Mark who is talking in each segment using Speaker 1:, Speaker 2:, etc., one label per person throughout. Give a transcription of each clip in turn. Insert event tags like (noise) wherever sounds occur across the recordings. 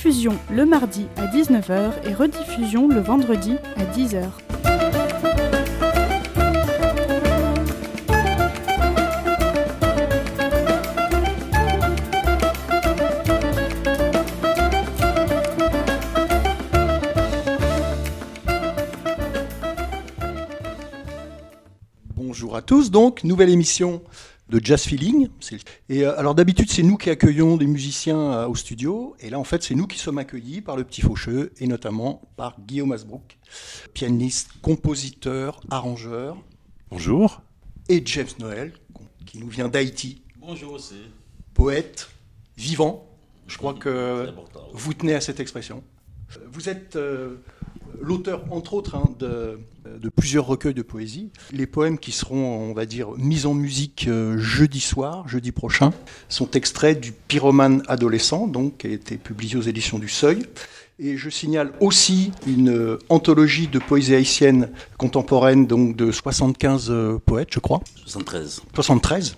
Speaker 1: Diffusion le mardi à 19h et rediffusion le vendredi à 10h.
Speaker 2: Bonjour à tous, donc, nouvelle émission de Jazz Feeling. Et euh, alors d'habitude, c'est nous qui accueillons des musiciens euh, au studio, et là, en fait, c'est nous qui sommes accueillis par le Petit Faucheux, et notamment par Guillaume Asbrook, pianiste, compositeur, arrangeur,
Speaker 3: Bonjour.
Speaker 2: et James Noël, qui nous vient d'Haïti,
Speaker 4: Bonjour aussi.
Speaker 2: poète, vivant. Je crois que vous tenez à cette expression. Vous êtes euh, l'auteur, entre autres, hein, de, de plusieurs recueils de poésie. Les poèmes qui seront, on va dire, mis en musique euh, jeudi soir, jeudi prochain, sont extraits du Pyromane adolescent, donc, qui a été publié aux éditions du Seuil. Et je signale aussi une euh, anthologie de poésie haïtienne contemporaine, donc de 75 euh, poètes, je crois.
Speaker 4: 73.
Speaker 2: 73.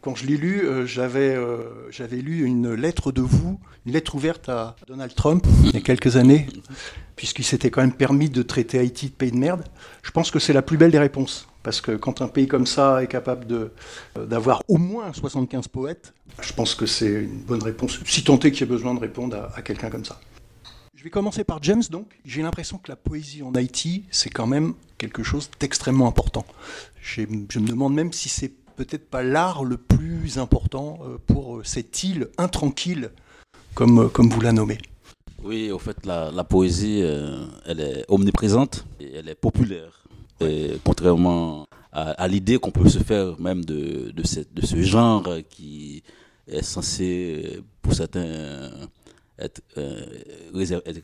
Speaker 2: Quand je l'ai lu, euh, j'avais euh, j'avais lu une lettre de vous, une lettre ouverte à Donald Trump il y a quelques années, puisqu'il s'était quand même permis de traiter Haïti de pays de merde. Je pense que c'est la plus belle des réponses. Parce que quand un pays comme ça est capable euh, d'avoir au moins 75 poètes, je pense que c'est une bonne réponse, si tant est qu'il y ait besoin de répondre à, à quelqu'un comme ça. Je vais commencer par James, donc. J'ai l'impression que la poésie en Haïti, c'est quand même quelque chose d'extrêmement important. Je me demande même si c'est peut-être pas l'art le plus important euh, pour euh, cette île intranquille, comme, comme vous la nommez.
Speaker 4: Oui, au fait, la, poésie, euh, elle est omniprésente et elle est populaire. Et contrairement à, l'idée qu'on peut se faire même de, de, ce genre qui est censé, pour certains, être, euh, réservé, être,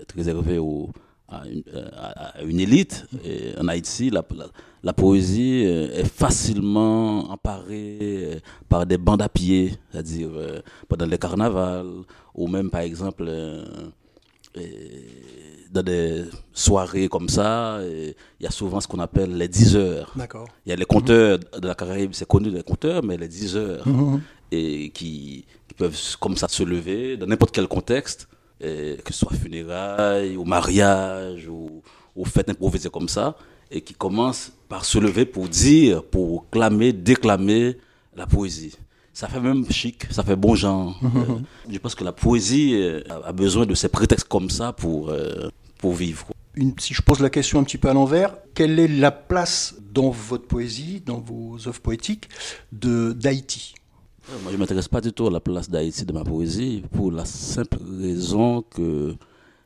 Speaker 4: être réservé au, à, une, à- une élite. Et en Haïti, la, la, la poésie euh, est facilement emparée euh, par des bandes à pied, c'est-à-dire euh, pendant les carnavals, ou même par exemple euh, euh, dans des soirées comme ça, euh, il y a souvent ce qu'on appelle les 10 heures. Il y a les compteurs de la Caraïbe, c'est connu les compteurs, mais les 10 heures, et qui, qui peuvent comme ça se lever dans n'importe quel contexte, et que ce soit funérailles, ou mariage, ou, ou fête improvisée comme ça, et qui commencent par se lever pour dire, pour clamer, déclamer la poésie. Ça fait même chic, ça fait bon genre. (laughs) Euh, je pense que la poésie euh, a besoin de ces prétextes comme ça pour, euh, pour vivre.
Speaker 2: Une- si je pose la question un petit peu à l'envers, quelle est la place dans votre poésie, dans vos œuvres poétiques, de d'Haïti?
Speaker 4: Moi, je ne m'intéresse pas du tout à la place d'Haïti dans ma poésie pour la simple raison que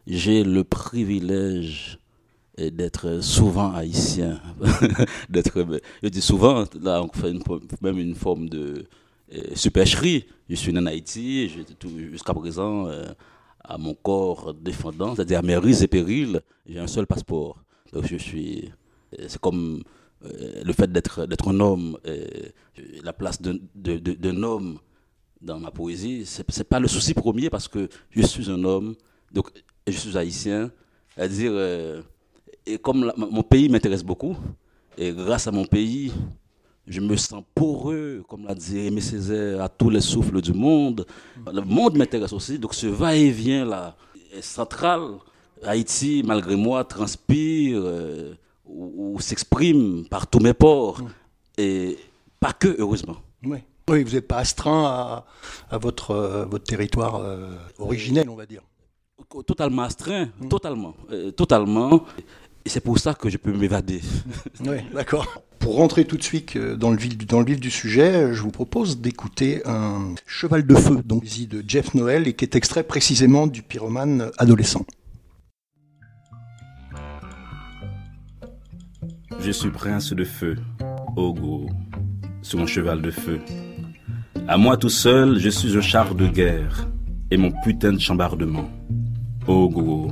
Speaker 4: j'ai le privilège d'être souvent haïtien. (laughs) d'être, je dis souvent, là, on fait même une forme de eh, supercherie. Je suis né en Haïti, jusqu'à présent, euh, à mon corps défendant, c'est-à-dire à mes risques et périls, j'ai un seul passeport. Donc je suis. eh, C'est comme euh, le fait d'être un homme, euh, la place d'un homme dans ma poésie, c'est c'est pas le souci premier parce que je suis un homme, donc je suis haïtien, c'est-à-dire euh, et comme mon pays m'intéresse beaucoup et grâce à mon pays, je me sens poreux, comme l'a dit Aimé Césaire, à tous les souffles du monde. Le monde m'intéresse aussi, donc ce va-et-vient là est central. Haïti, malgré moi, transpire euh, ou, ou s'exprime par tous mes pores. Et pas que, heureusement.
Speaker 2: Oui. Oui, vous n'êtes pas astreint à, à votre, euh, votre territoire euh, originel, on va dire.
Speaker 4: Totalement astreint, totalement. euh, totalement. Et c'est pour ça que je peux m'évader.
Speaker 2: Oui, d'accord. (laughs) Pour rentrer tout de suite dans le vif, du- dans le vif du sujet, je vous propose d'écouter un Cheval de feu, donc de Jeff Noël, et qui est extrait précisément du pyromane adolescent.
Speaker 3: Je suis prince de feu, Ogo, sur mon cheval de feu. À moi tout seul, je suis un char de guerre et mon putain de chambardement. Gogo,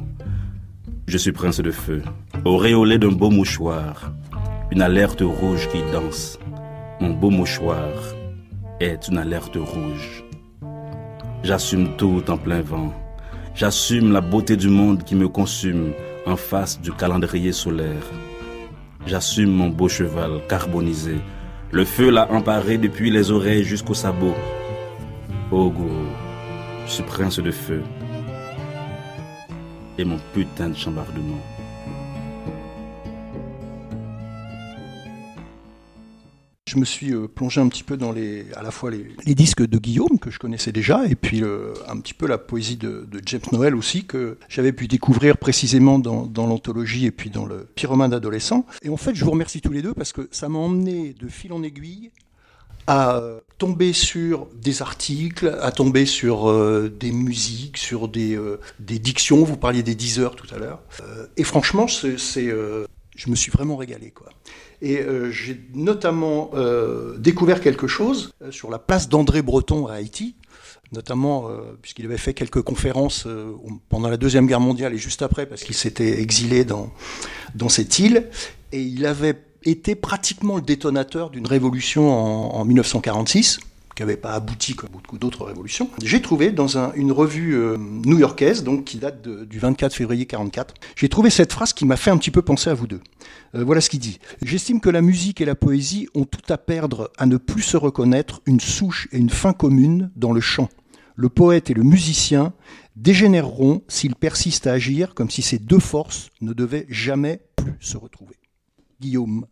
Speaker 3: je suis prince de feu, auréolé d'un beau mouchoir, une alerte rouge qui danse. Mon beau mouchoir est une alerte rouge. J'assume tout en plein vent. J'assume la beauté du monde qui me consume en face du calendrier solaire. J'assume mon beau cheval carbonisé. Le feu l'a emparé depuis les oreilles jusqu'au sabot. Oh gourou, suis prince de feu. Et mon putain de chambardement.
Speaker 2: Je me suis euh, plongé un petit peu dans les, à la fois les, disques de Guillaume que je connaissais déjà et puis euh, un petit peu la poésie de, James Noel aussi que j'avais pu découvrir précisément dans, l'anthologie et puis dans le Pyromane d'adolescent. Et en fait, je vous remercie tous les deux parce que ça m'a emmené de fil en aiguille à tomber sur des articles, à tomber sur euh, des musiques, sur des, des, dictions. Vous parliez des 10 heures tout à l'heure. et franchement, c'est, je me suis vraiment régalé. Quoi. Et euh, j'ai notamment euh, découvert quelque chose euh, sur la place d'André Breton à Haïti, notamment puisqu'il avait fait quelques conférences pendant la Deuxième Guerre mondiale et juste après, parce qu'il s'était exilé dans, dans cette île, et il avait été pratiquement le détonateur d'une révolution en, en 1946 n'avait pas abouti comme beaucoup d'autres révolutions, j'ai trouvé dans une revue euh, new-yorkaise, donc qui date du 24 février 44, j'ai trouvé cette phrase qui m'a fait un petit peu penser à vous deux. Euh, voilà ce qu'il dit. J'estime que la musique et la poésie ont tout à perdre à ne plus se reconnaître une souche et une fin commune dans le chant. Le poète et le musicien dégénéreront s'ils persistent à agir comme si ces deux forces ne devaient jamais plus se retrouver. Guillaume,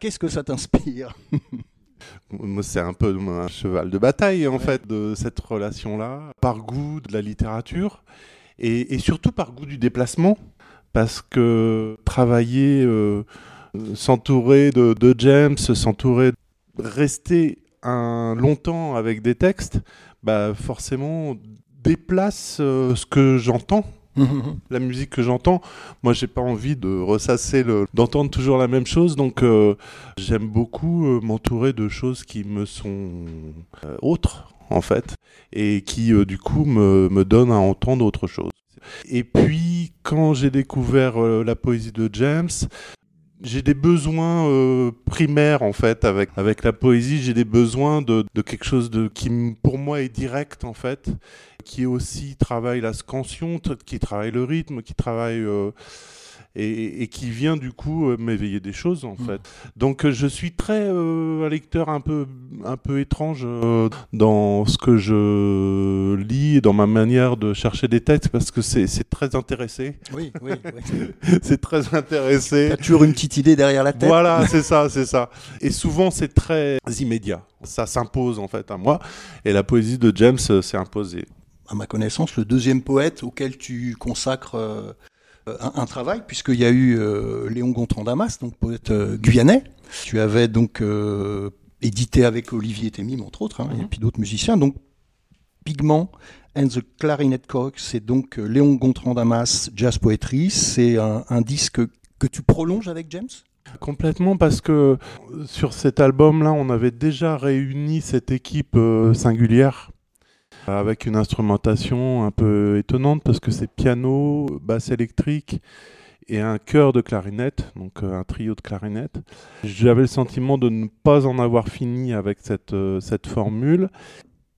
Speaker 2: qu'est-ce que ça t'inspire? (laughs)
Speaker 5: Moi, c'est un peu un cheval de bataille, en fait, de cette relation-là, par goût de la littérature et, surtout par goût du déplacement, parce que travailler, euh, s'entourer de, James, s'entourer, rester un longtemps avec des textes, bah forcément déplace euh, ce que j'entends (laughs) la musique que j'entends, moi j'ai pas envie de ressasser, d'entendre toujours la même chose, donc euh, j'aime beaucoup euh, m'entourer de choses qui me sont euh, autres en fait, et qui du coup me, donnent à entendre autre chose. Et puis quand j'ai découvert la poésie de James, j'ai des besoins primaires en fait avec avec la poésie. J'ai des besoins de, de, quelque chose de qui pour moi est direct en fait, qui aussi travaille la scansion, qui travaille le rythme, qui travaille euh, et, qui vient du coup euh, m'éveiller des choses en mm. fait. Donc euh, je suis très euh, un lecteur un peu un peu étrange dans ce que je lis et dans ma manière de chercher des textes parce que c'est très intéressé.
Speaker 2: Oui, oui, (laughs)
Speaker 5: c'est très intéressé.
Speaker 2: T'as toujours une petite idée derrière la tête.
Speaker 5: Voilà, c'est ça, c'est ça. Et souvent c'est très immédiat. Ça s'impose en fait à moi. Et la poésie de James s'est imposée
Speaker 2: à ma connaissance, le deuxième poète auquel tu consacres euh, un, travail, puisqu'il y a eu euh, Léon Gontran Damas, donc poète euh, guyanais. Tu avais donc édité avec Olivier Temim, entre autres, hein, et mhm. puis d'autres musiciens. Donc, Pigment and the Clarinet Cox, c'est donc Léon Gontran Damas, Jazz Poetry. C'est un, un disque que tu prolonges avec James?
Speaker 5: Complètement parce que sur cet album-là, on avait déjà réuni cette équipe singulière avec une instrumentation un peu étonnante parce que c'est piano, basse électrique et un chœur de clarinette, donc euh, un trio de clarinette. J'avais le sentiment de ne pas en avoir fini avec cette, euh, formule.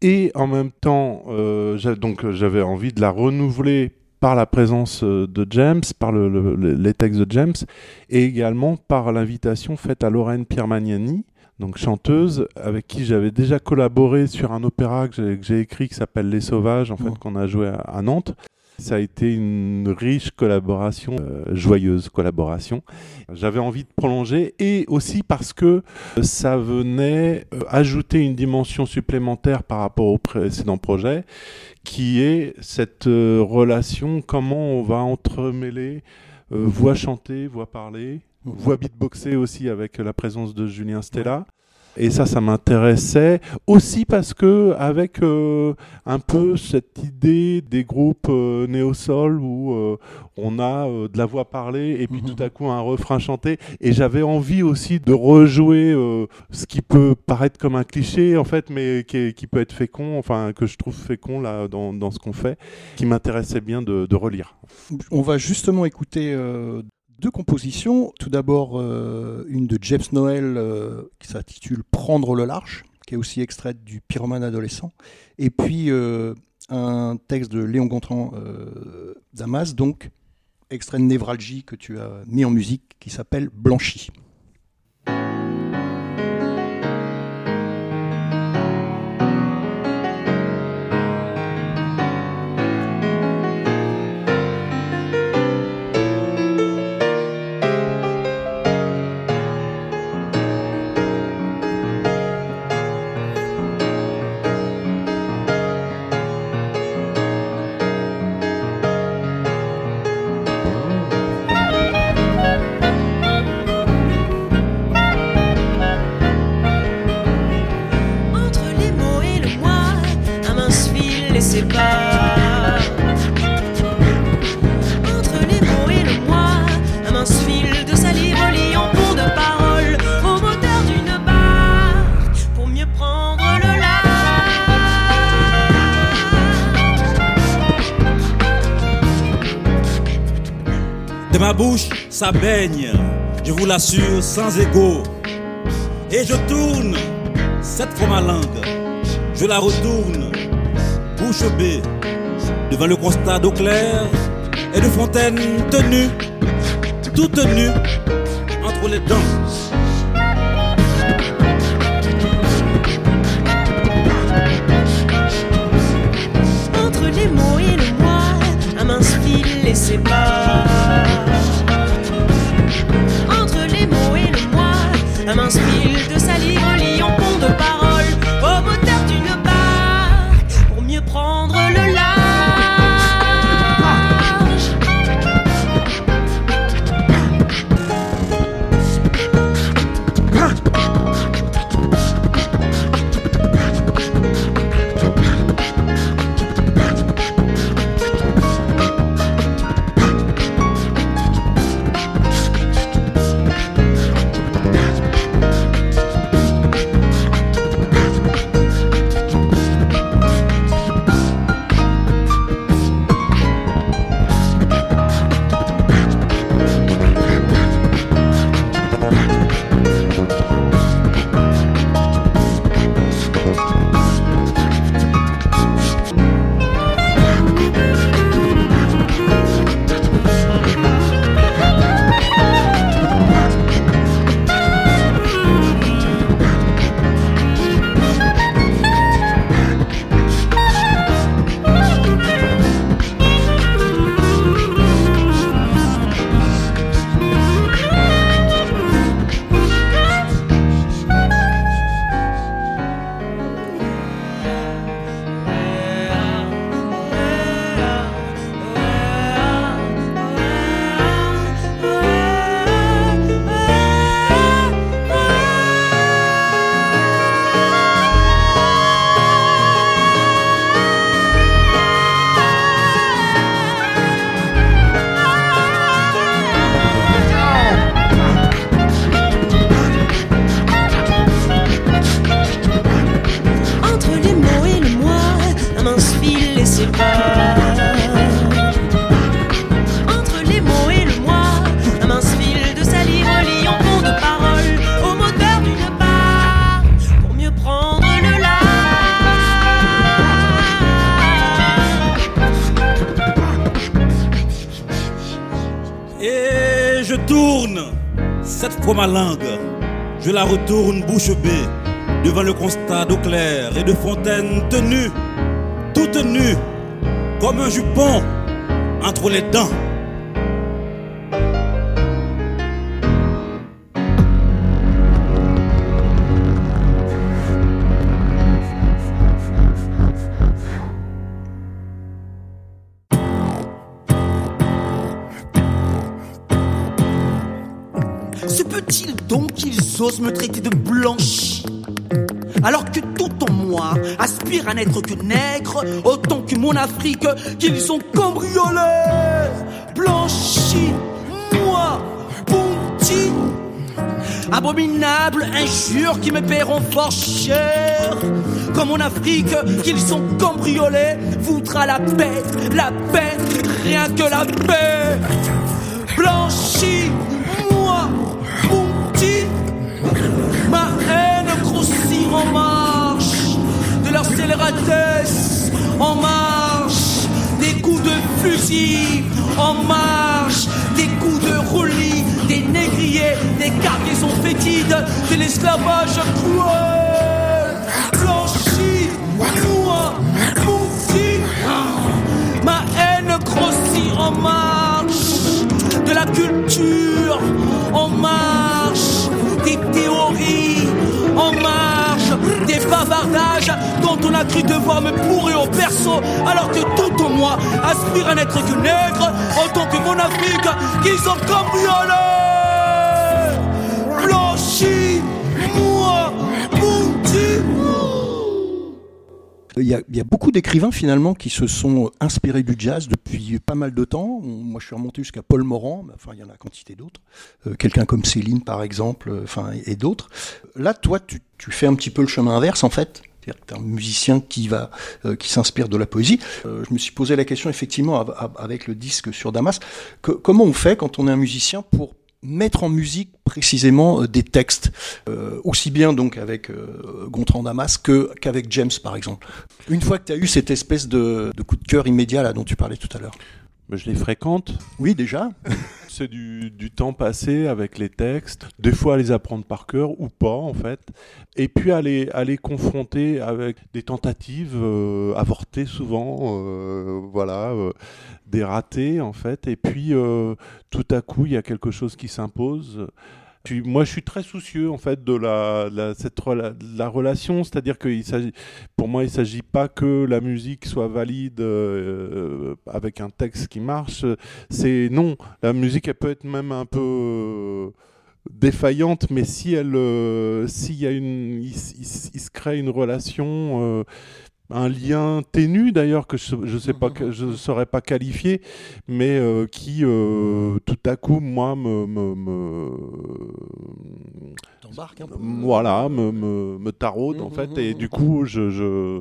Speaker 5: Et en même temps, euh, donc j'avais envie de la renouveler par la présence de James, par le, les textes de James, et également par l'invitation faite à Lorraine Pierre Magnani, donc chanteuse avec qui j'avais déjà collaboré sur un opéra que j'ai écrit qui s'appelle Les Sauvages, en fait, qu'on a joué à, Nantes. Ça a été une riche collaboration, euh, joyeuse collaboration. J'avais envie de prolonger et aussi parce que ça venait euh, ajouter une dimension supplémentaire par rapport au précédent projet, qui est cette euh, relation, comment on va entremêler voix chantée, voix parlée, voix beatboxée aussi avec la présence de Julien Stella. Et ça, ça m'intéressait aussi parce que avec euh, un peu cette idée des groupes euh, néo-sol où euh, on a euh, de la voix parlée et puis
Speaker 2: Mhm.
Speaker 5: tout à coup un refrain chanté. Et j'avais envie aussi de rejouer ce qui peut paraître comme un cliché en fait, mais qui, est- qui peut être fécond, enfin que je trouve fécond là dans, dans ce qu'on fait, qui m'intéressait bien de, de relire.
Speaker 2: On va justement écouter deux compositions. Tout d'abord, euh, une de James Noel euh, qui s'intitule Prendre le large, qui est aussi extraite du Pyromane adolescent. Et puis euh, un texte de Léon Gontran Damas, donc extrait de Névralgie que tu as mis en musique, qui s'appelle Blanchi.
Speaker 4: Bouche, ça baigne, je vous l'assure, sans égo. Et je tourne cette fois ma langue, je la retourne, bouche bée, devant le constat d'eau claire et de fontaine tenue, toute nue, entre les dents.
Speaker 6: Entre les mots et le moi, un mince fil les sépare. Un mince fil de
Speaker 4: cette fois ma langue, je la retourne bouche bée, devant le constat d'eau claire et de fontaine tenue, toute nue, comme un jupon entre les dents.
Speaker 7: Me traiter de blanchi Alors que tout en moi aspire à n'être que nègre, autant que mon Afrique, qu'ils sont cambriolés, blanchis, moi, ponti. Abominable injure qui me paieront fort cher. Comme en Afrique, qu'ils sont cambriolés, voudra la paix, la paix, rien que la paix. Blanchi, en marche de leur scélératesse, en marche des coups de fusil, en marche des coups de roulis, des négriers, des cargaisons fétides, de l'esclavage cruel. Blanchi, moi, ponti. Ma haine grossit en marche de la culture, en marche des théories, en marche des bavardages dont on a cru devoir me pourrir au perso, alors que tout en moi aspire à n'être que nègre, autant que mon Afrique qu'ils ont cambriolé.
Speaker 2: Il y, a, il y a beaucoup d'écrivains finalement qui se sont inspirés du jazz depuis pas mal de temps. Moi, je suis remonté jusqu'à Paul Morand, mais enfin, il y en a quantité d'autres. Euh, Quelqu'un comme Céline, par exemple, euh, enfin, et, d'autres. Là, toi, tu, tu fais un petit peu le chemin inverse, en fait. C'est-à-dire que tu es un musicien qui, va, euh, qui s'inspire de la poésie. Euh, je me suis posé la question, effectivement, av- av- avec le disque sur Damas, comment on fait quand on est un musicien pour mettre en musique précisément euh, des textes, euh, aussi bien donc avec euh, Gontran Damas que qu'avec James par exemple. Une fois que tu as eu cette espèce de, de coup de cœur immédiat là dont tu parlais tout à l'heure.
Speaker 5: Je les fréquente.
Speaker 2: Oui déjà. (laughs)
Speaker 5: C'est du, temps passé avec les textes, des fois à les apprendre par cœur ou pas en fait, et puis à les, à les confronter avec des tentatives euh, avortées souvent, euh, voilà, euh, des ratés en fait, et puis tout à coup il y a quelque chose qui s'impose. Moi, je suis très soucieux en fait de la, cette la relation, c'est-à-dire que pour moi, il ne s'agit pas que la musique soit valide euh, avec un texte qui marche. C'est non, la musique, elle peut être même un peu euh, défaillante, mais si elle, euh, s'il y a une, il, se crée une relation, un lien ténu d'ailleurs que je, je sais pas, que je ne saurais pas qualifier, mais euh, qui euh, tout à coup, moi, me, me,
Speaker 2: un peu.
Speaker 5: voilà, me, me, me taraude en fait, et du coup, je, je,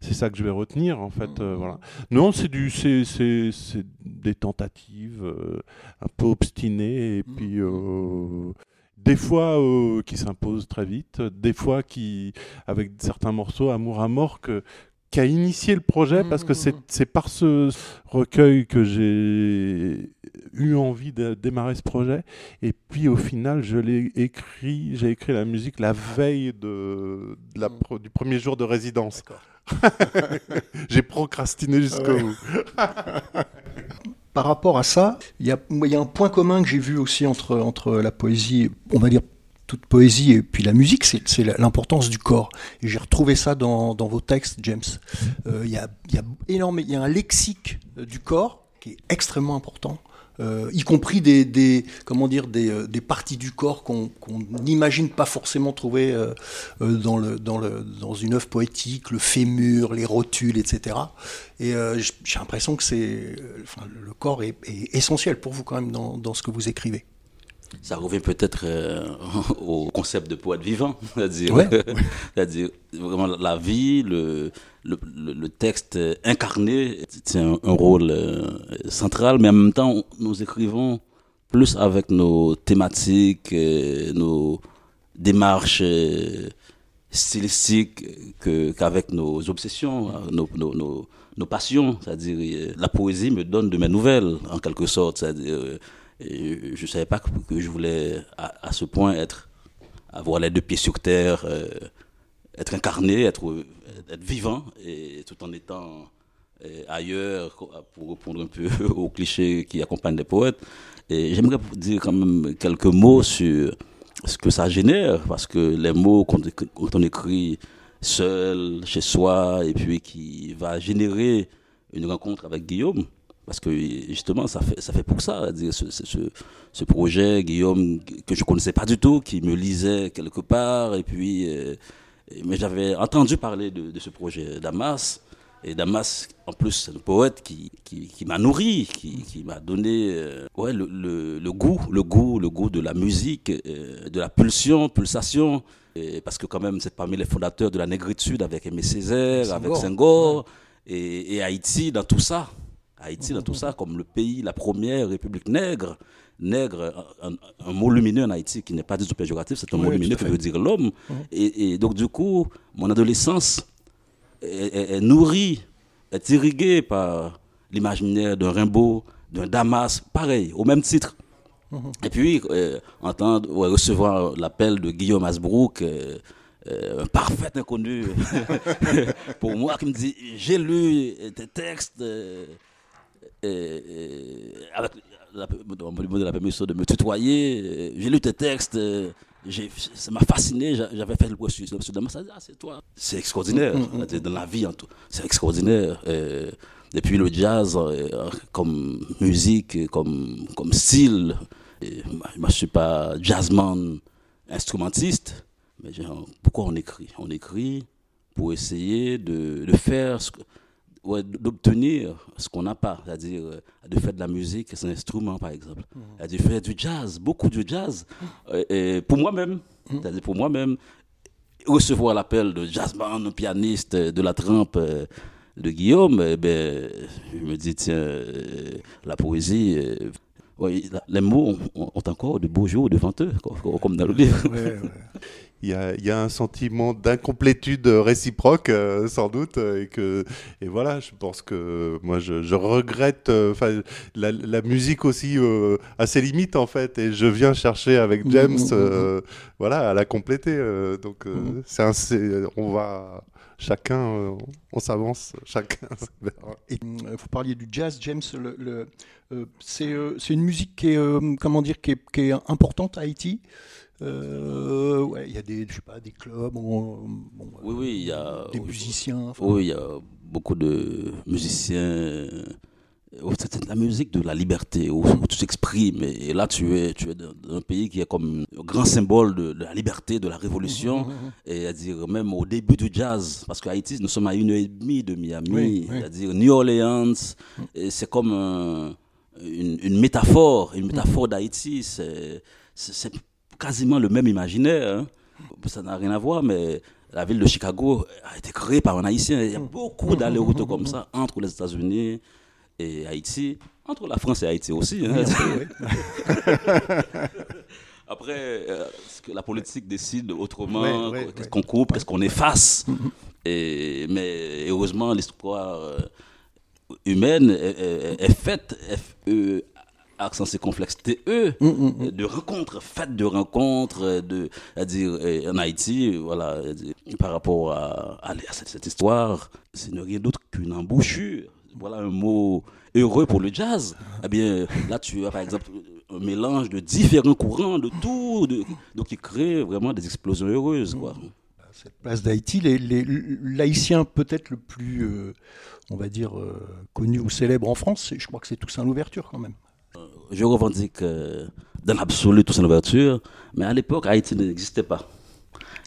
Speaker 5: c'est ça que je vais retenir en fait, euh, voilà. Non, c'est du, c'est, c'est, c'est des tentatives euh, un peu obstinées, et puis euh, des fois euh, qui s'imposent très vite, des fois qui, avec certains morceaux, amour à mort, que qui a initié le projet parce que c'est,
Speaker 2: Mhm.
Speaker 5: c'est par ce recueil que j'ai eu envie de démarrer ce projet. Et puis au final je l'ai écrit j'ai écrit la musique la veille de, de la pro- du premier jour de résidence. (laughs) J'ai procrastiné jusqu'au
Speaker 2: Ouais.
Speaker 5: bout.
Speaker 2: Par rapport à ça, il y a, moi, il y a un point commun que j'ai vu aussi entre, entre la poésie, on va dire toute poésie et puis la musique, c'est l'importance du corps. Et j'ai retrouvé ça dans, dans vos textes, James. Euh, Il y, a, y a énorme, il y a un lexique euh, du corps qui est extrêmement important. euh, y compris des, des comment dire des, des parties du corps qu'on n'imagine pas forcément trouver euh, dans le dans le dans une œuvre poétique, le fémur, les rotules, etc. Et euh, j'ai l'impression que c'est enfin le corps est, est essentiel pour vous quand même dans, dans ce que vous écrivez.
Speaker 4: Ça revient peut-être euh, (laughs) au concept de poète vivant, (laughs) c'est-à-dire,
Speaker 2: Ouais. (laughs)
Speaker 4: vraiment la vie, le, le, texte incarné, c'est un, un rôle euh, central, mais en même temps, nous écrivons plus avec nos thématiques, euh, nos démarches stylistiques que, qu'avec nos obsessions, nos, nos, nos, nos passions. C'est-à-dire, la poésie me donne de mes nouvelles, en quelque sorte. C'est-à-dire, je ne savais pas que, je voulais à, ce point être, avoir les deux pieds sur terre, euh, être incarné, être, vivant, et tout en étant euh, ailleurs, pour répondre un peu (laughs) aux clichés qui accompagnent les poètes. Et j'aimerais dire quand même quelques mots sur ce que ça génère, parce que les mots quand on écrit seul, chez soi, et puis qui va générer une rencontre avec Guillaume, parce que justement, ça fait, ça fait pour ça, ce, ce, projet, Guillaume, que je connaissais pas du tout, qui me lisait quelque part, et puis euh, Mais j'avais entendu parler de, de ce projet Damas. Et Damas, en plus, c'est un poète qui, qui, qui m'a nourri, qui, qui m'a donné euh, ouais, le, le, le goût, le goût, le goût de la musique, euh, de la pulsion, pulsation. Et parce que quand même, c'est parmi les fondateurs de la négritude avec Aimé Césaire, avec
Speaker 2: Senghor.
Speaker 4: Et Haïti dans tout ça. Haïti dans tout ça, comme le pays, la première république nègre. Nègre, un, mot lumineux en Haïti qui n'est pas du tout péjoratif, c'est un
Speaker 2: Oui,
Speaker 4: mot lumineux qui veut dire l'homme. Et, et donc, du coup, mon adolescence est, est- est nourrie, est irriguée par l'imaginaire d'un Rimbaud, d'un Damas, pareil, au même titre. Et puis, euh, entendre, ouais, recevoir l'appel de Guillaume Asbrook, euh, euh, un parfait inconnu (laughs) pour moi, qui me dit J'ai lu tes textes, avec la, on me la permission de me tutoyer, euh, j'ai lu tes textes, euh, ça m'a fasciné, j'a- j'avais fait le processus. A dit Ah, c'est toi. C'est extraordinaire, c'est-à-dire dans la vie, en tout. c'est extraordinaire. euh, et puis le jazz, euh, comme musique, comme, comme style, et moi, je ne suis pas jazzman instrumentiste, mais genre, pourquoi on écrit? On écrit pour essayer de, de faire, ce que- ouais, d'obtenir ce qu'on n'a pas, c'est-à-dire euh, de faire de la musique, c'est un instrument par exemple, c'est-à-dire faire du jazz, beaucoup de jazz, euh, et pour moi-même, c'est-à-dire pour moi-même, recevoir l'appel de jazzman, un pianiste euh, de la trempe euh, de Guillaume, eh ben, je me dis, tiens, la poésie, ouais, les mots ont, ont encore de beaux jours devant eux, co- comme dans le livre.
Speaker 2: Ouais. (laughs)
Speaker 5: Il y a, il y a un sentiment d'incomplétude réciproque, euh, sans doute, euh, et que et voilà, je pense que moi je, je regrette, euh, la, la musique aussi euh, a ses limites en fait, et je viens chercher avec James,
Speaker 2: Mhm, mhm,
Speaker 5: euh, voilà, à la compléter. donc c'est un, c'est- on va chacun, on s'avance, chacun.
Speaker 2: Et, vous parliez du jazz, James. Le, le, c'est c'est une musique qui est, comment dire, qui est, qui est importante à Haïti? Euh, ouais, il y a des, je sais pas, des clubs, bon, bon,
Speaker 4: Oui, oui, il y a.
Speaker 2: des musiciens. enfin,
Speaker 4: Oui, il y a beaucoup de musiciens. euh, C'est de la musique de la liberté, où, tu t'exprimes. Et, là, tu es, tu es dans un pays qui est comme un grand symbole de, de la liberté, de la révolution. Et à dire, même au début du jazz, parce qu'à Haïti, nous sommes à une heure et demie de Miami,
Speaker 2: Oui, oui.
Speaker 4: c'est-à-dire New Orleans. Et c'est comme un- une, une métaphore, une métaphore d'Haïti. C'est quasiment le même imaginaire. hein. Ça n'a rien à voir, mais la ville de Chicago a été créée par un Haïtien. Il y a beaucoup d'allers-retours comme ça entre les États-Unis et Haïti, entre la France et Haïti aussi. hein. (laughs) Après, euh, ce que la politique décide autrement, qu'est-ce qu'on coupe, qu'est-ce qu'on efface? Et, mais heureusement, l'histoire euh, humaine est, est- est faite, accent circonflexe T-E,
Speaker 2: Mm,
Speaker 4: de rencontres, faites de rencontres, euh, de, à dire, euh, en Haïti, voilà, dire, par rapport à, à cette, cette histoire, ce n'est rien d'autre qu'une embouchure. Voilà un mot heureux pour le jazz. Eh bien, là, tu as par exemple un mélange de différents courants, de tout, de, donc qui crée vraiment des explosions heureuses, quoi.
Speaker 2: cette place d'Haïti, l'haïtien peut-être le plus, euh, on va dire, euh, connu ou célèbre en France, c'est- je crois que c'est Toussaint Louverture quand même.
Speaker 4: Je revendique euh, dans l'absolu Toussaint Louverture, mais à l'époque, Haïti n'existait pas.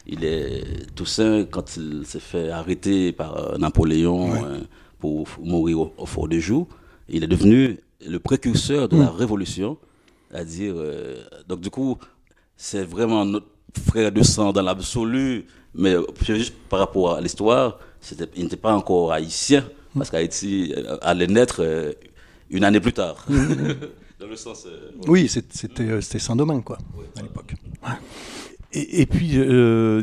Speaker 4: Il est Toussaint, quand il s'est fait arrêter par euh, Napoléon euh, pour mourir au, au fort de joux, il est devenu le précurseur de la révolution. C'est-à-dire, euh, donc du coup, c'est vraiment notre frère de sang dans l'absolu, mais euh, juste par rapport à l'histoire, il n'était pas encore haïtien, parce qu'Haïti euh, allait naître euh, une année plus tard. (laughs) dans le sens. euh,
Speaker 2: Oui, c'était euh, c'était Saint-Domingue, quoi, à l'époque.
Speaker 5: Et, et puis, euh,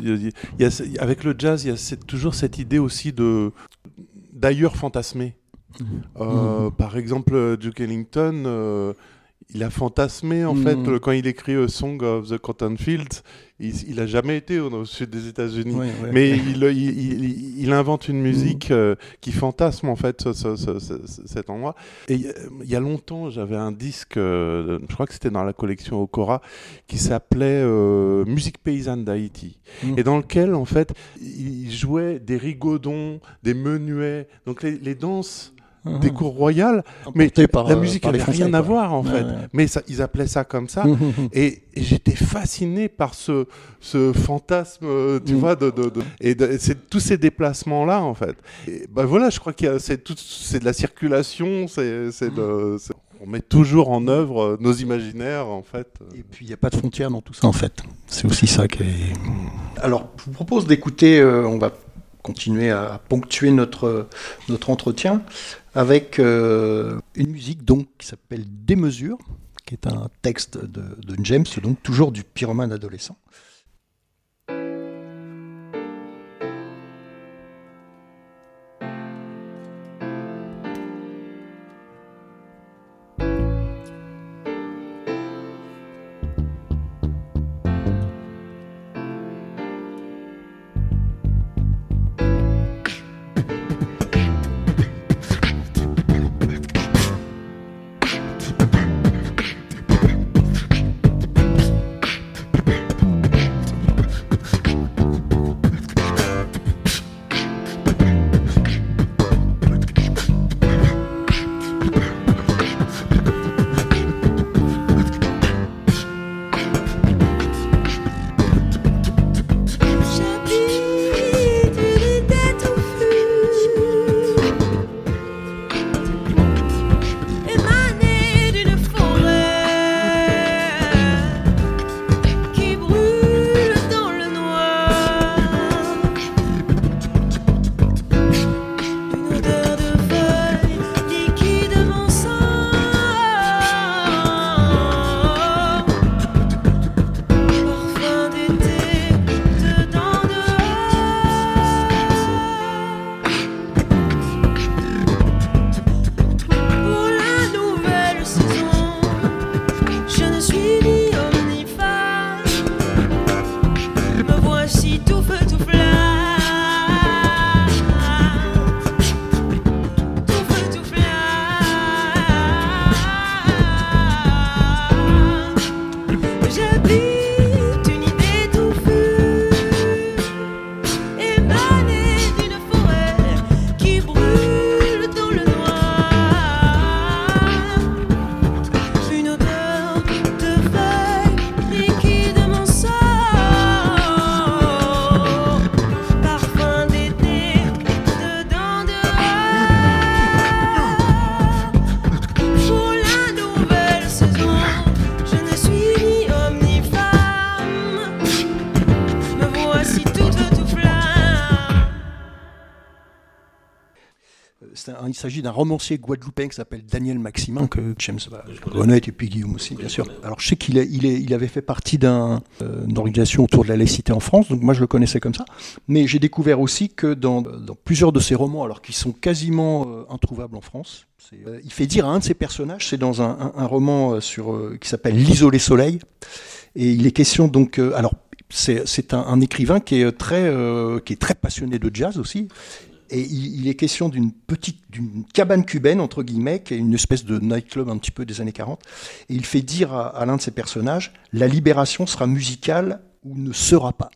Speaker 5: y a avec le jazz, il y a cette- toujours cette idée aussi de d'ailleurs fantasmé. Euh, Par exemple, Duke Ellington, euh, il a fantasmé en fait euh, quand il écrit A Song of the Cotton Fields. Il, il a jamais été au, au sud des États-Unis,
Speaker 2: ouais.
Speaker 5: mais il, il, il- il invente une musique euh, qui fantasme en fait ce- ce- ce- ce- cet endroit. Et il y a- il y a longtemps, j'avais un disque, euh, je crois que c'était dans la collection Okora, qui s'appelait euh, Musique paysanne d'Haïti,
Speaker 2: Mm.
Speaker 5: et dans lequel en fait il jouait des rigodons, des menuets, donc les, les danses
Speaker 2: Mhm.
Speaker 5: des cours royales, mais
Speaker 2: par,
Speaker 5: la
Speaker 2: euh,
Speaker 5: musique
Speaker 2: par les
Speaker 5: avait
Speaker 2: Français,
Speaker 5: rien à voir en
Speaker 2: Ouais,
Speaker 5: fait.
Speaker 2: ouais.
Speaker 5: Mais ça, ils appelaient ça comme ça. (laughs) et, et j'étais fasciné par ce, ce fantasme, euh, tu
Speaker 2: Mhm.
Speaker 5: vois, de, de, de- et de- c'est tous ces déplacements là en fait. Et ben voilà, je crois qu'il y a- c'est tout, c'est de la circulation, c'est, c'est de, c'est- on met toujours en œuvre euh, nos imaginaires en fait.
Speaker 2: Et puis il n'y a pas de frontières dans tout ça en fait. C'est aussi ça qui est. Alors je vous propose d'écouter, euh, on va continuer à ponctuer notre, notre entretien avec euh, une musique donc qui s'appelle Démesure, qui est un texte de, de James, donc toujours du pyromane adolescent. S'agit d'un romancier guadeloupéen qui s'appelle Daniel Maximin, que James va connaître, et puis Guillaume aussi, bien sûr. Alors, je sais qu'il il il avait fait partie euh, d'une organisation autour de la laïcité en France, donc moi je le connaissais comme ça. Mais j'ai découvert aussi que dans, dans plusieurs de ses romans, alors qui sont quasiment euh, introuvables en France, euh, il fait dire à un de ses personnages, c'est dans un, un- un roman sur, qui s'appelle L'isolé soleil, et il est question donc, alors c'est, c'est un, un écrivain qui est très, euh, qui est très passionné de jazz aussi, et il, est question d'une petite, d'une cabane cubaine, entre guillemets, qui est une espèce de nightclub un petit peu des années 40. Et il fait dire à, l'un de ses personnages, la libération sera musicale ou ne sera pas.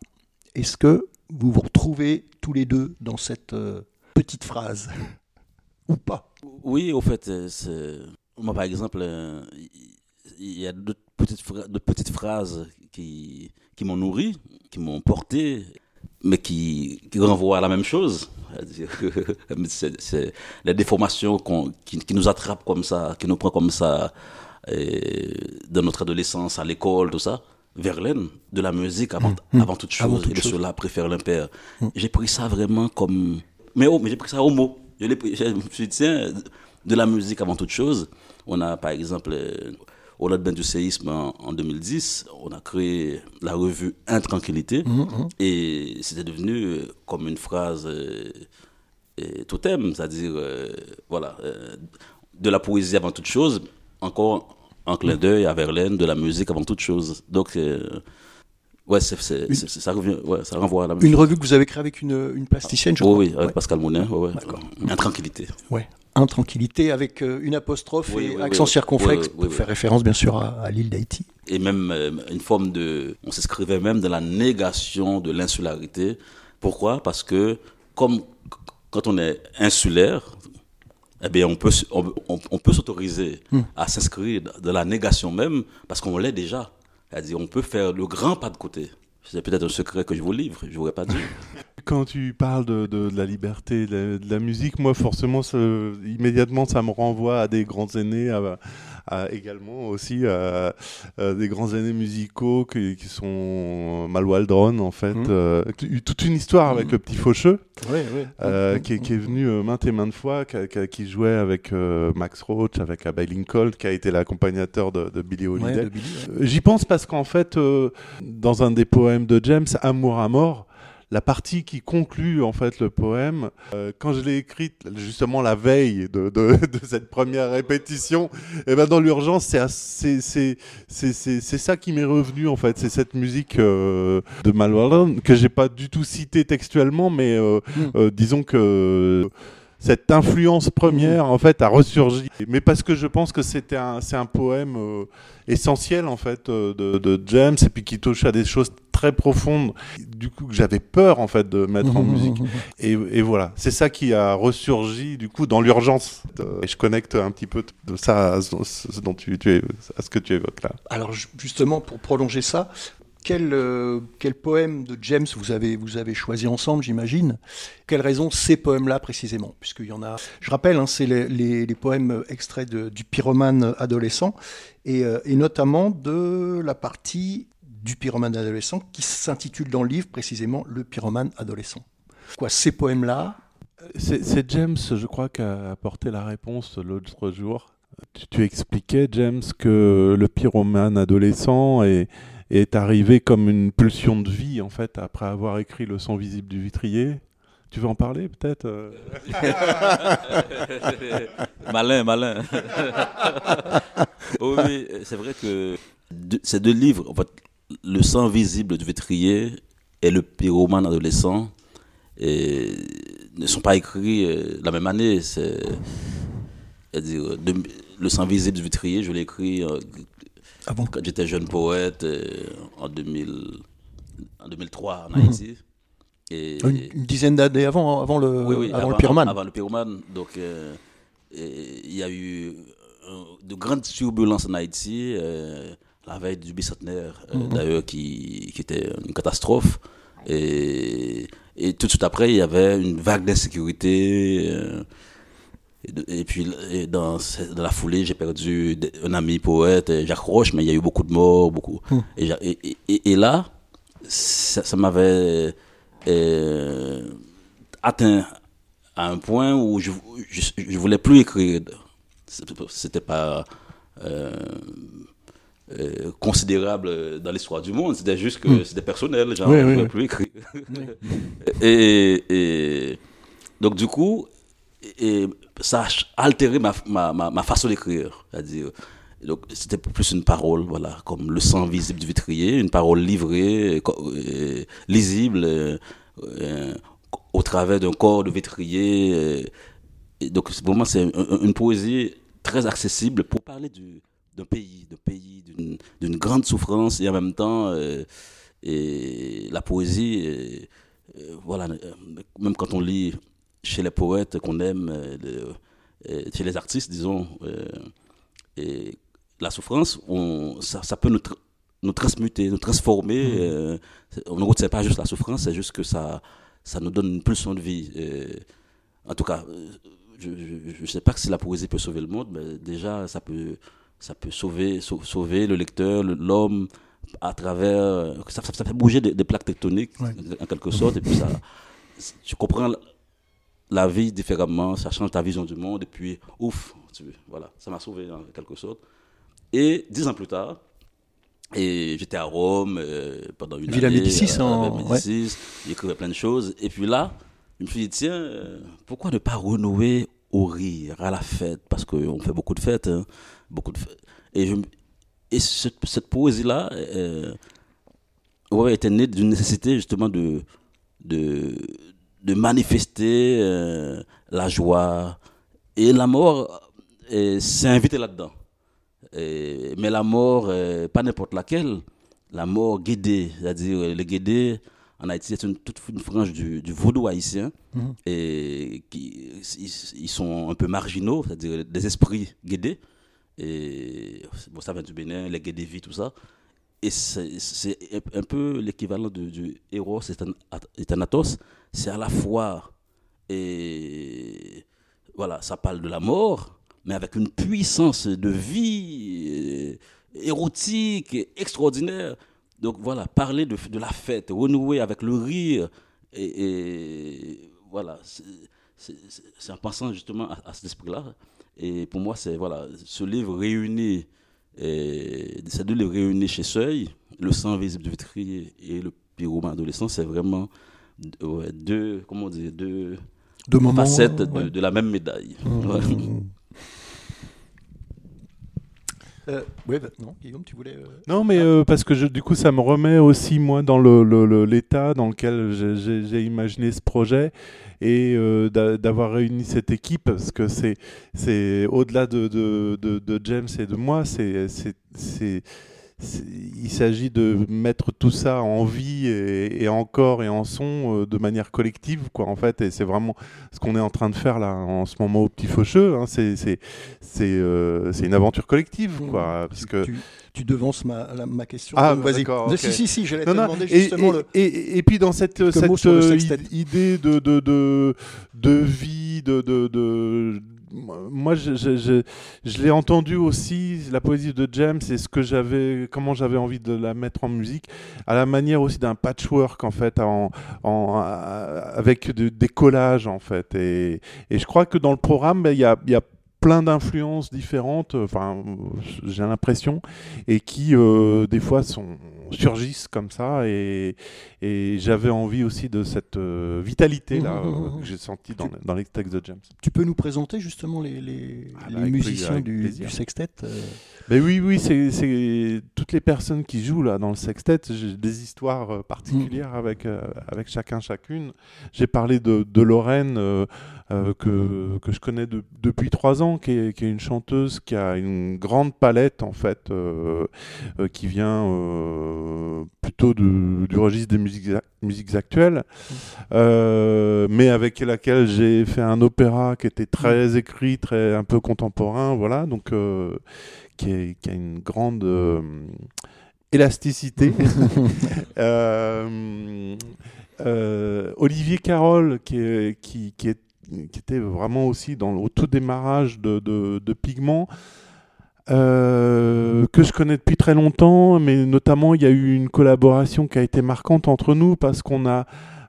Speaker 2: Est-ce que vous vous retrouvez tous les deux dans cette euh, petite phrase (laughs) Ou pas?
Speaker 4: Oui, au fait, euh, moi par exemple, euh, il y a d'autres petites, petites phrases qui, qui m'ont nourri, qui m'ont porté, mais qui, qui renvoient à la même chose. (laughs) C'est- la déformation qu'on- qui, qui nous attrape comme ça, qui nous prend comme ça euh, dans notre adolescence, à l'école, tout ça. Verlaine, de la musique avant,
Speaker 2: Mmh.
Speaker 4: avant toute chose,
Speaker 2: Avant toute
Speaker 4: et de
Speaker 2: chose.
Speaker 4: cela préfère l'impair. J'ai pris ça vraiment comme. Mais, oh, mais j'ai pris ça au mot. Je, je me suis dit, tiens, de la musique avant toute chose. On a, par exemple, euh, lendemain du séisme en, en 2010, on a créé la revue Intranquillité. Et c'était devenu euh, comme une phrase euh, euh, totem, c'est-à-dire, euh, voilà, euh, de la poésie avant toute chose, encore un clin d'œil à Verlaine, de la musique avant toute chose. Donc, ouais, ça, revient, ouais, ça renvoie à la même
Speaker 2: Une
Speaker 4: chose.
Speaker 2: revue que vous avez créée avec une, une plasticienne, je
Speaker 4: Oui,
Speaker 2: crois
Speaker 4: oui, avec
Speaker 2: Ouais.
Speaker 4: Pascal Monin, ouais, ouais. Intranquillité.
Speaker 2: Ouais. Intranquillité avec euh, une apostrophe
Speaker 4: Oui,
Speaker 2: et
Speaker 4: oui,
Speaker 2: accent
Speaker 4: oui.
Speaker 2: circonflexe pour faire référence bien sûr à, à l'île d'Haïti.
Speaker 4: et même euh, une forme de... On s'inscrivait même dans la négation de l'insularité. Pourquoi? Parce que comme quand on est insulaire, eh bien, on peut, on, peut s'autoriser
Speaker 2: Hmm.
Speaker 4: à s'inscrire dans la négation même, parce qu'on l'est déjà. C'est-à-dire, on peut faire le grand pas de côté. C'est peut-être un secret que je vous livre, je ne vous pas dit. (laughs)
Speaker 5: Quand tu parles de, de- de la liberté, de la, de la musique, moi forcément, ça- immédiatement, ça me renvoie à des grands aînés, à, à- également aussi à, à des grands aînés musicaux qui, qui sont Mal Waldron, en fait.
Speaker 2: Mhm.
Speaker 5: euh, eu toute une histoire avec le petit Faucheux,
Speaker 2: Oui, oui.
Speaker 5: euh, qui, est- qui est venu euh, maintes et maintes fois, qui, jouait avec euh, Max Roach, avec Abbey Lincoln, qui a été l'accompagnateur de, Holiday.
Speaker 2: Billy, ouais.
Speaker 5: Euh, J'y pense parce qu'en fait, euh, dans un des poèmes de James, Amour à mort, la partie qui conclut en fait le poème, euh, quand je l'ai écrite justement la veille de, de, (laughs) de cette première répétition, et ben dans l'urgence, c'est c'est c'est c'est c'est ça qui m'est revenu en fait, c'est cette musique euh, de Malwaron que j'ai pas du tout citée textuellement, mais euh,
Speaker 2: Mm.
Speaker 5: euh, disons que cette influence première en fait a ressurgi. Mais parce que je pense que c'était un c'est un poème euh, essentiel en fait euh, de, de James et puis qui touche à des choses très profondes. Du coup que j'avais peur en fait de mettre en (laughs) musique. Et, et voilà. C'est ça qui a ressurgi du coup dans l'urgence. Euh, et je connecte un petit peu de ça à ce, ce dont tu, tu es, à ce que tu évoques là.
Speaker 2: Alors ju- justement, pour prolonger ça, quel, euh, quel poème de James vous avez, vous choisi ensemble, j'imagine? Quelles raisons ces poèmes-là précisément? Puisqu'il y en a, je rappelle, hein, c'est les, poèmes extraits du pyromane adolescent, et, euh, et notamment de la partie du pyromane adolescent qui s'intitule dans le livre précisément Le pyromane adolescent. Quoi, ces poèmes-là?
Speaker 5: C'est c'est James, je crois, qui a apporté la réponse l'autre jour. Tu, tu expliquais, James, que le pyromane adolescent est, est arrivé comme une pulsion de vie, en fait, après avoir écrit Le sang visible du vitrier. Tu veux en parler, peut-être euh (laughs)
Speaker 4: malin, malin. (laughs) oui, oui, c'est vrai que ces deux livres, en fait, Le sang visible du vitrier et Le pyromane adolescent, et ne sont pas écrits euh, la même année. C'est, de- Le sang visible du vitrier, je l'ai écrit euh,
Speaker 2: Avant.
Speaker 4: quand j'étais jeune poète euh, en, 2000, en 2003 en
Speaker 2: Mhm.
Speaker 4: Haïti. Et,
Speaker 2: une, dizaine d'années avant, avant, le,
Speaker 4: oui, oui,
Speaker 2: avant, le pyromane
Speaker 4: Avant le pyromane. Donc, euh, il y a eu euh, de grandes turbulences en Haïti, euh, la veille du bicentenaire, euh,
Speaker 2: Mhm.
Speaker 4: d'ailleurs, qui, qui était une catastrophe. Et, et tout de suite après, il y avait une vague d'insécurité. Et, puis, dans, la foulée, j'ai perdu un ami poète, Jacques Roche, mais il y a eu beaucoup de morts, beaucoup.
Speaker 2: Mhm.
Speaker 4: Et, j'a- et, et- et là, ça, ça m'avait euh, atteint à un point où je, je, je voulais plus écrire. C'était pas euh, euh, considérable dans l'histoire du monde. C'était juste que
Speaker 2: Mm.
Speaker 4: c'était personnel. Genre,
Speaker 2: Oui,
Speaker 4: je
Speaker 2: oui,
Speaker 4: voulais
Speaker 2: oui.
Speaker 4: plus écrire. (laughs) et, et donc du coup, et ça a altéré ma, façon d'écrire. C'est-à-dire, donc c'était plus une parole, voilà, comme le sang visible du vitrier, une parole livrée, euh, lisible, euh, euh, au travers d'un corps de vitrier. et donc vraiment c'est un- un- une poésie très accessible pour parler du d'un pays, d'un pays, d'une- grande souffrance et en même temps la poésie, voilà, même quand on lit chez les poètes qu'on aime, euh, le- euh, chez les artistes, disons, euh, et la souffrance, on, ça, ça peut nous, tr- nous transmuter, nous transformer. c'est- en gros, c'est pas juste la souffrance, c'est juste que ça, ça nous donne une pulsion de vie. en tout cas, je ne sais pas si la poésie peut sauver le monde, mais déjà, ça peut, ça peut sauver, sau- sauver le lecteur, le- l'homme, à travers. Ça, ça, ça fait bouger des, des plaques tectoniques,
Speaker 2: Ouais.
Speaker 4: en quelque sorte, et puis ça. Tu comprends la, vie différemment, ça change ta vision du monde, et puis, ouf, tu, voilà, ça m'a sauvé en quelque sorte. Et dix ans plus tard, et j'étais à Rome euh, pendant une
Speaker 2: Villa
Speaker 4: année.
Speaker 2: Médicis,
Speaker 4: euh,
Speaker 2: en-
Speaker 4: Médicis, J'écrivais plein de choses. Et puis là, je me suis dit, tiens, euh, pourquoi ne pas renouer au rire, à la fête Parce qu'on fait beaucoup de fêtes. hein, beaucoup de fêtes. Et, je, et cette, cette poésie-là euh, ouais, était née d'une nécessité justement de, de, de manifester euh, la joie. Et la mort euh, s'est invitée là-dedans. Mais la mort, euh, pas n'importe laquelle, la mort guidée, c'est-à-dire euh, le guider en Haïti, c'est une, toute une frange du, du vaudou haïtien
Speaker 2: Mhm.
Speaker 4: et qui ils, ils sont un peu marginaux, c'est-à-dire des esprits guédés. Et bon, ça vient du Bénin, les guédévis, tout ça. Et c'est c'est un peu l'équivalent du, du héros et Thanatos. C'est à la fois, et voilà, ça parle de la mort, mais avec une puissance de vie érotique, extraordinaire. Donc voilà, parler de, de la fête, renouer avec le rire, et, voilà, c'est- en pensant justement à, cet esprit-là. Et pour moi, c'est voilà, ce livre réuni, et ces deux livres réunis chez Seuil, Le sang visible du vitrier et Le pyroman adolescent, c'est vraiment deux, comment dire, deux
Speaker 2: De moments.
Speaker 4: facettes de,
Speaker 2: ouais.
Speaker 4: de la même médaille.
Speaker 2: Mmh,
Speaker 4: Ouais.
Speaker 2: mmh. Euh, ouais, bah, non, Guillaume, tu voulais. euh,
Speaker 5: Non, mais euh, parce que je- du coup, ça me remet aussi, moi, dans le- le- le- l'état dans lequel j'ai- imaginé ce projet et euh, d'a- d'avoir réuni cette équipe, parce que c'est c'est au-delà de, de, de- de James et de moi, c'est- il s'agit de mettre tout ça en vie et, et en corps et en son euh, de manière collective, quoi, en fait. Et c'est vraiment ce qu'on est en train de faire là en ce moment au Petit Faucheux. Hein, c'est c'est c'est euh, c'est une aventure collective, quoi, parce que
Speaker 2: tu, tu devances ma, la- ma question.
Speaker 5: Ah,
Speaker 2: donc vas-y.
Speaker 5: d'accord,
Speaker 2: Mais
Speaker 5: ok.
Speaker 2: Si, si, si, j'allais te
Speaker 5: Non,
Speaker 2: demander
Speaker 5: et,
Speaker 2: justement
Speaker 5: et-
Speaker 2: le.
Speaker 5: et- et puis dans cette, cette euh, idée de, de, de, de vie, de, de, de- moi je, l'ai entendu aussi, la poésie de James, et ce que j'avais, comment j'avais envie de la mettre en musique, à la manière aussi d'un patchwork en fait, en, avec de- des collages en fait. Et, je crois que dans le programme, ben, il y a, il y a plein d'influences différentes, enfin j'ai l'impression, et qui euh, des fois sont surgissent comme ça et, et j'avais envie aussi de cette euh, vitalité
Speaker 2: Mmh, mmh,
Speaker 5: euh,
Speaker 2: mmh.
Speaker 5: que j'ai sentie dans, dans les textes de James.
Speaker 2: Tu peux nous présenter justement les, les,
Speaker 5: Ah,
Speaker 2: les
Speaker 5: bah,
Speaker 2: musiciens du, sextet euh,
Speaker 5: Mais oui, oui, c'est toutes les personnes qui jouent là dans le sextet. J'ai des histoires particulières avec avec chacun chacune. J'ai parlé de, de Lorraine euh, que que je connais de- depuis trois ans, qui est, qui est une chanteuse qui a une grande palette en fait, euh, euh, qui vient plutôt de- du registre des musiques musiques actuelles, euh, mais avec laquelle j'ai fait un opéra qui était très écrit, très un peu contemporain, voilà. Donc qui, est- qui a une grande élasticité. (laughs) Euh, euh, Olivier Carole, qui, est- qui, qui, est- qui était vraiment aussi dans, au tout démarrage de, de, euh, que je connais depuis très longtemps, mais notamment il y a eu une collaboration qui a été marquante entre nous parce qu'on a,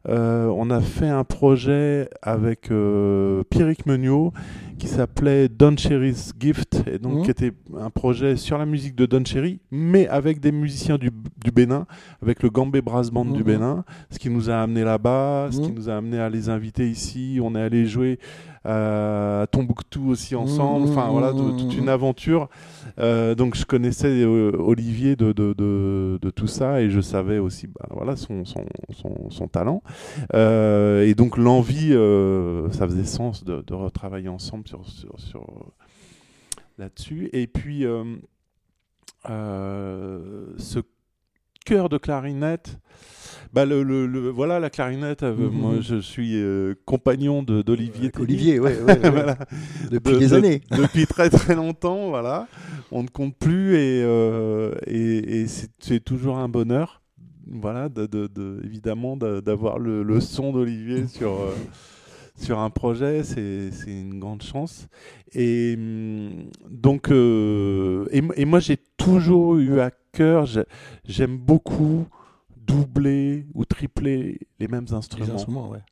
Speaker 5: euh, on a fait un projet avec euh, Pierrick Meuniot qui s'appelait Don Cherry's Gift, et donc
Speaker 2: Mhm.
Speaker 5: qui était un projet sur la musique de Don Cherry, mais avec des musiciens du, du Bénin, avec le Gambé Brass Band du
Speaker 2: Mhm.
Speaker 5: Bénin, ce qui nous a amené là-bas, ce qui
Speaker 2: Mhm.
Speaker 5: nous a amené à les inviter ici. On est allé jouer euh, Tombouctou aussi ensemble. Enfin voilà, de- toute une aventure. Euh, donc je connaissais euh, Olivier de, de, de, de tout ça et je savais aussi bah, voilà, son, son, son, son talent. Euh, et donc l'envie, ça faisait sens de, retravailler ensemble sur, sur, sur, là-dessus. Et puis euh, ce cœur de clarinette. Bah le, le- le- voilà la clarinette. euh,
Speaker 2: Mhm.
Speaker 5: Moi, je suis euh, compagnon d'Olivier. Tellier.
Speaker 2: Olivier, ouais, ouais, (laughs) ouais.
Speaker 5: Voilà.
Speaker 2: depuis
Speaker 5: De-
Speaker 2: des
Speaker 5: de-
Speaker 2: années.
Speaker 5: depuis très très longtemps, voilà. On ne compte plus et, euh, et, et c'est toujours un bonheur, voilà, de, de- de- évidemment de- d'avoir le, le son d'Olivier (laughs) sur, sur un projet, c'est une grande chance. Et hum, donc, et, et moi j'ai toujours eu à cœur, j'aime beaucoup doubler ou tripler les mêmes
Speaker 2: Les
Speaker 5: instruments.
Speaker 2: ouais.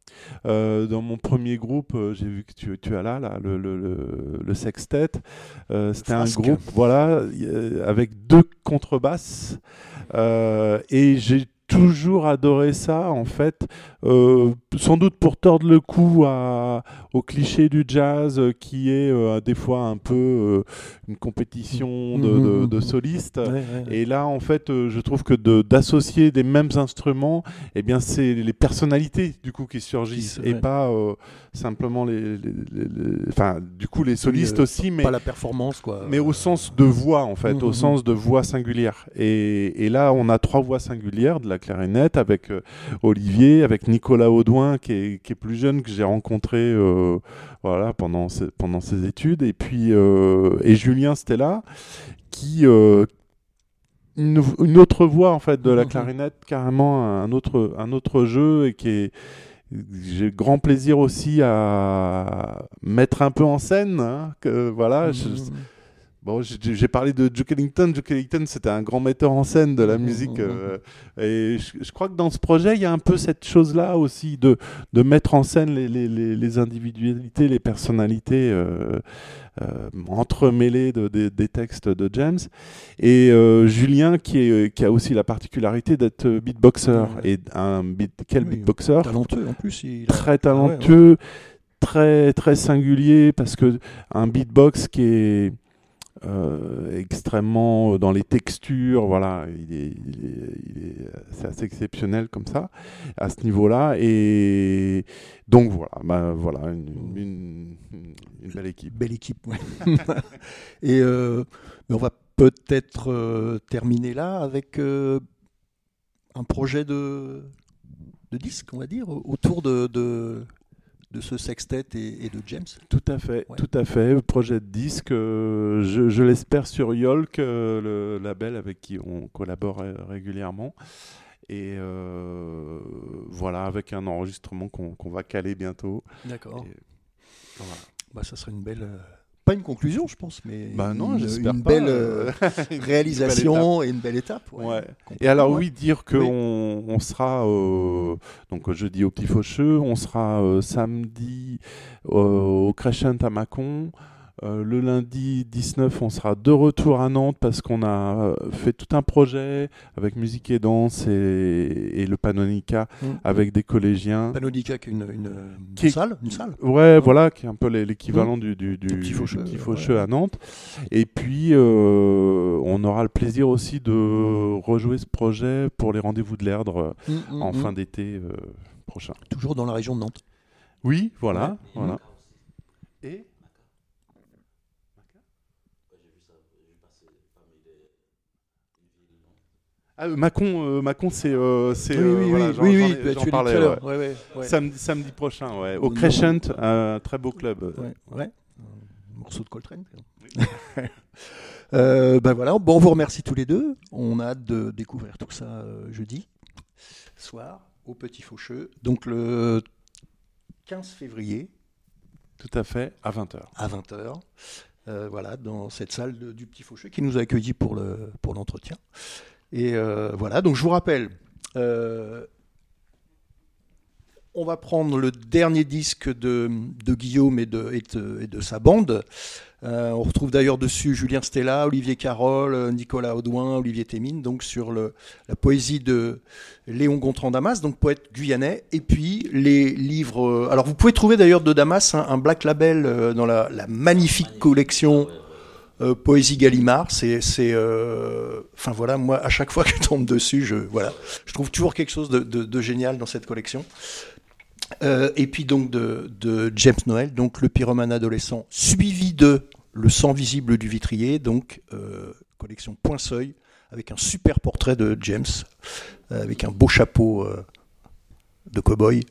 Speaker 5: Euh, dans mon premier groupe, euh, j'ai vu que tu, tu as là, là le, le, le, le sextet. Euh, C'était un groupe voilà, avec deux contrebasses. Et j'ai toujours adoré ça, en fait, euh, sans doute pour tordre le cou à, au cliché du jazz euh, qui est euh, des fois un peu une compétition de,
Speaker 2: Mhm,
Speaker 5: de- de solistes.
Speaker 2: Ouais, ouais.
Speaker 5: Et là, en fait, je trouve que de- d'associer des mêmes instruments, eh bien, c'est les personnalités du coup qui surgissent et pas simplement les, enfin, du coup, les solistes aussi, mais
Speaker 2: Pas la performance, quoi.
Speaker 5: mais au sens de voix, en fait, au sens de voix singulière. Et, et là, on a trois voix singulières de la clarinette avec Olivier, avec Nicolas Audouin, qui est, qui est plus jeune, que j'ai rencontré euh, voilà, pendant, ses, pendant ses études, et puis euh, et Julien Stella, qui. euh, une, une autre voix en fait de la
Speaker 2: Mhm.
Speaker 5: clarinette carrément un autre un autre jeu et qui est j'ai grand plaisir aussi à mettre un peu en scène hein, que voilà je-
Speaker 2: Mhm.
Speaker 5: Bon, j'ai parlé de Duke Ellington. Duke Ellington, c'était un grand metteur en scène de la
Speaker 2: Mhm,
Speaker 5: musique.
Speaker 2: mhm.
Speaker 5: euh, et je, je crois que dans ce projet, il y a un peu cette chose-là aussi de, de mettre en scène les, les, les, les individualités, les personnalités euh, euh, entremêlées de, des- des textes de James. Et Julien, qui, est, qui a aussi la particularité d'être beatboxer. Et un beat, quel
Speaker 2: Oui,
Speaker 5: beatboxer
Speaker 2: Talentueux, en plus. Il a-
Speaker 5: très
Speaker 2: Ah ouais, ouais.
Speaker 5: talentueux, très très singulier parce que un beatbox qui est euh, extrêmement dans les textures, voilà, est- c'est assez exceptionnel comme ça à ce niveau-là et donc voilà, bah, voilà une, belle équipe.
Speaker 2: Belle équipe, ouais. (laughs) Et euh, mais on va peut-être euh, terminer là avec euh, un projet de, disque, on va dire, autour de, de ce sextet et, et de James.
Speaker 5: Tout à fait,
Speaker 2: Ouais.
Speaker 5: tout à fait. Projet de disque, euh, je, je l'espère sur Yolk, euh, le label avec qui on collabore régulièrement. Et euh, voilà, avec un enregistrement qu'on va caler bientôt.
Speaker 2: D'accord.
Speaker 5: Voilà.
Speaker 2: Bah, ça serait une belle. Pas une conclusion, je pense, mais
Speaker 5: Bah non,
Speaker 2: une,
Speaker 5: j'espère
Speaker 2: une
Speaker 5: pas,
Speaker 2: belle
Speaker 5: euh,
Speaker 2: euh, (laughs)
Speaker 5: une
Speaker 2: réalisation et une belle étape. ouais.
Speaker 5: Ouais. Et alors
Speaker 2: ouais.
Speaker 5: oui, dire qu'on
Speaker 2: Oui.
Speaker 5: on sera euh, donc jeudi au Petit Faucheux, on sera euh, samedi au Crescent à Mâcon. Euh, le lundi 19, on sera de retour à Nantes parce qu'on a euh, fait tout un projet avec musique et danse et, et le Panonica
Speaker 2: Mm.
Speaker 5: avec des collégiens.
Speaker 2: Panodica, qui est une, une, une
Speaker 5: Qui est-
Speaker 2: salle, une salle.
Speaker 5: Ouais, voilà, qui est un peu l'é- l'équivalent du, du, du,
Speaker 2: Du Petit Faucheux,
Speaker 5: Petit
Speaker 2: ouais.
Speaker 5: Faucheux à Nantes. Et puis, euh, on aura le plaisir aussi de rejouer ce projet pour les rendez-vous de l'Erdre
Speaker 2: Mm, mm,
Speaker 5: en
Speaker 2: mm.
Speaker 5: fin d'été euh, prochain.
Speaker 2: Toujours dans la région de Nantes.
Speaker 5: Oui, voilà.
Speaker 2: Ouais.
Speaker 5: voilà. Et Ah, euh, Mâcon, euh, c'est, euh, c'est,
Speaker 2: oui, oui,
Speaker 5: voilà,
Speaker 2: oui, bah, tu
Speaker 5: parlais, ouais.
Speaker 2: Ouais, ouais.
Speaker 5: Samedi, samedi prochain. Au Crescent, un très beau club.
Speaker 2: Ouais. Un morceau de Coltrane. (laughs) Euh, ben voilà, bon, on vous remercie tous les deux. On a hâte de découvrir tout ça euh, jeudi soir au Petit Faucheux. Donc le 15 février
Speaker 5: Tout à fait, à 20h.
Speaker 2: à 20h. voilà, dans cette salle de- du Petit Faucheux qui nous a accueillis pour le pour l'entretien. Et euh, voilà, donc je vous rappelle, euh, on va prendre le dernier disque de, Guillaume et de, sa bande. Euh, on retrouve d'ailleurs dessus Julien Stella, Olivier Carole, Nicolas Audouin, Olivier Témine, donc sur la poésie de Léon Gontran Damas, donc poète guyanais, et puis les livres. alors vous pouvez trouver d'ailleurs de Damas un, un black label dans la, la magnifique collection euh, Poésie Gallimard. C'est, euh, enfin voilà, moi à chaque fois que je tombe dessus, je voilà, je trouve toujours quelque chose de, génial dans cette collection. Euh, et puis donc de, James Noël, donc le pyromane adolescent, suivi de Le sang visible du vitrier, donc collection Point Seuil, avec un super portrait de James, avec un beau chapeau de cow-boy,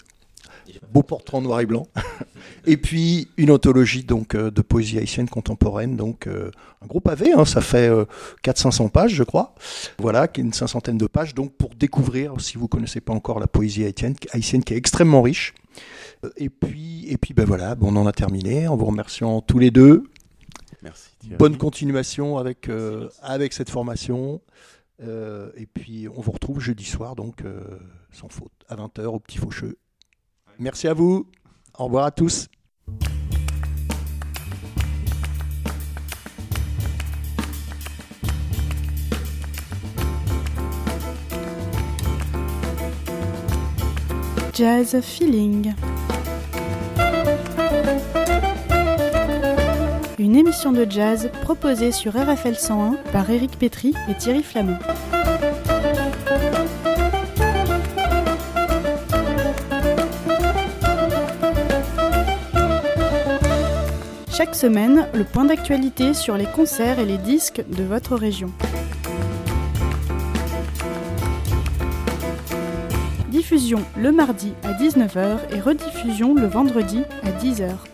Speaker 2: beau portrait en noir et blanc, (laughs) et puis une anthologie donc euh, de poésie haïtienne contemporaine, donc euh, un gros pavé, hein, ça fait euh, 400-500 pages, je crois. Voilà, qui est une cinquantaine de pages, donc pour découvrir, si vous connaissez pas encore la poésie haïtienne, haïtienne qui est extrêmement riche. Euh, Et puis, et puis ben voilà, bon, on en a terminé, en vous remerciant tous les deux.
Speaker 5: Merci.
Speaker 2: Bonne continuation avec, euh, avec cette formation. Euh, et puis, on vous retrouve jeudi soir, donc euh, sans faute, à 20h au Petit Faucheux. Merci à vous. Au revoir à tous.
Speaker 1: Jazz Feeling. Une émission de jazz proposée sur RFL 101 par Éric Pétry et Thierry Flamand. Chaque semaine, le point d'actualité sur les concerts et les disques de votre région. Diffusion le mardi à 19h et rediffusion le vendredi à 10h.